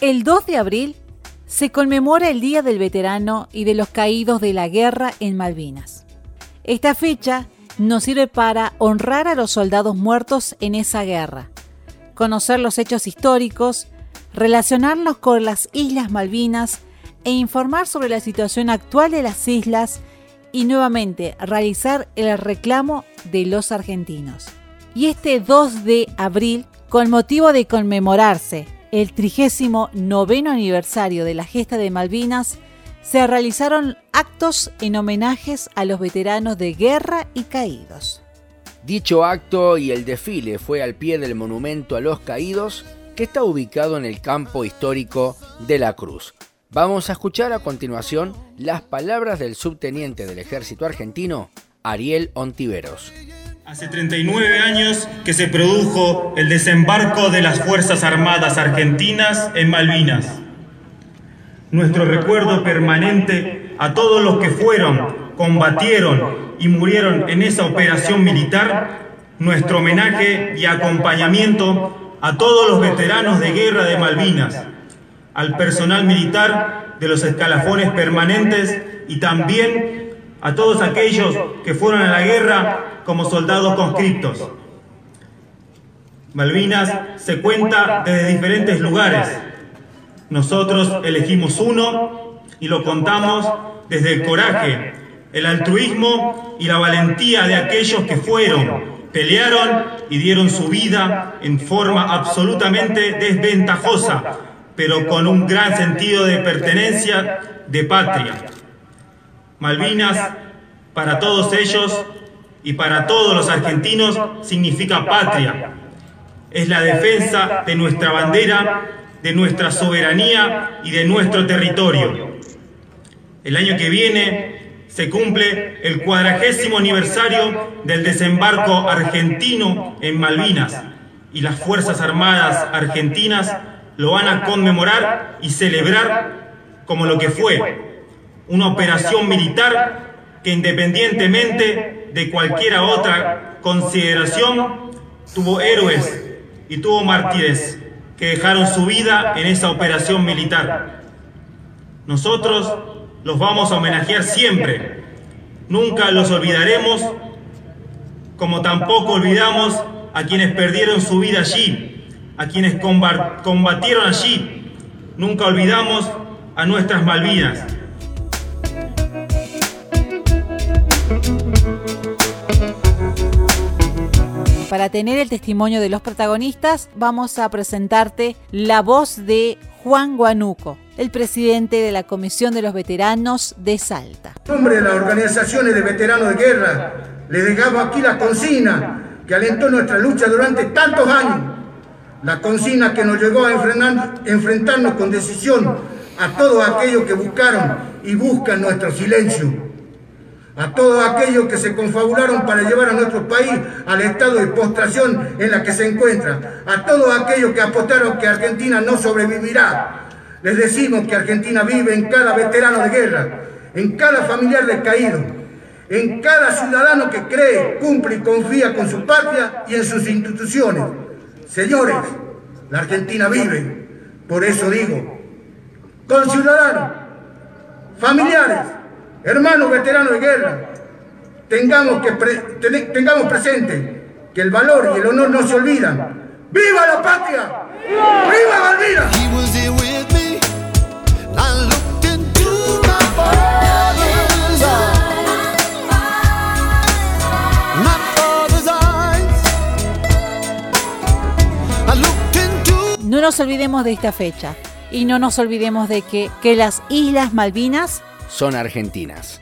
El 2 de abril se conmemora el Día del Veterano y de los Caídos de la Guerra en Malvinas. Esta fecha nos sirve para honrar a los soldados muertos en esa guerra, conocer los hechos históricos, relacionarnos con las Islas Malvinas e informar sobre la situación actual de las islas y nuevamente realizar el reclamo de los argentinos. Y este 2 de abril, con motivo de conmemorarse el 39 aniversario de la gesta de Malvinas, se realizaron actos en homenajes a los veteranos de guerra y caídos. Dicho acto y el desfile fue al pie del monumento a los caídos que está ubicado en el campo histórico de la Cruz. Vamos a escuchar a continuación las palabras del subteniente del ejército argentino, Ariel Ontiveros. Hace 39 años que se produjo el desembarco de las Fuerzas Armadas Argentinas en Malvinas. Nuestro recuerdo permanente a todos los que fueron, combatieron y murieron en esa operación militar, nuestro homenaje y acompañamiento a todos los veteranos de guerra de Malvinas, al personal militar de los escalafones permanentes y también a todos aquellos que fueron a la guerra como soldados conscriptos. Malvinas se cuenta desde diferentes lugares. Nosotros elegimos uno y lo contamos desde el coraje, el altruismo y la valentía de aquellos que fueron, pelearon y dieron su vida en forma absolutamente desventajosa, pero con un gran sentido de pertenencia, de patria. Malvinas, para todos ellos, y para todos los argentinos significa patria. Es la defensa de nuestra bandera, de nuestra soberanía y de nuestro territorio. El año que viene se cumple el cuadragésimo aniversario del desembarco argentino en Malvinas y las Fuerzas Armadas argentinas lo van a conmemorar y celebrar como lo que fue, una operación militar que independientemente de cualquier otra consideración, tuvo héroes y tuvo mártires que dejaron su vida en esa operación militar. Nosotros los vamos a homenajear siempre, nunca los olvidaremos, como tampoco olvidamos a quienes perdieron su vida allí, a quienes combatieron allí, nunca olvidamos a nuestras Malvinas. Para tener el testimonio de los protagonistas, vamos a presentarte la voz de Juan Guanuco, el presidente de la Comisión de los Veteranos de Salta. En nombre de las organizaciones de veteranos de guerra, le dejamos aquí la consigna que alentó nuestra lucha durante tantos años. La consigna que nos llegó a enfrentarnos con decisión a todos aquellos que buscaron y buscan nuestro silencio a todos aquellos que se confabularon para llevar a nuestro país al estado de postración en la que se encuentra, a todos aquellos que apostaron que Argentina no sobrevivirá. Les decimos que Argentina vive en cada veterano de guerra, en cada familiar de caído, en cada ciudadano que cree, cumple y confía con su patria y en sus instituciones. Señores, la Argentina vive, por eso digo, con ciudadanos, familiares, hermanos veteranos de guerra, tengamos, que tengamos presente que el valor y el honor no se olvidan. ¡Viva la patria! ¡Viva Malvinas! No nos olvidemos de esta fecha y no nos olvidemos de que, que las Islas Malvinas son argentinas.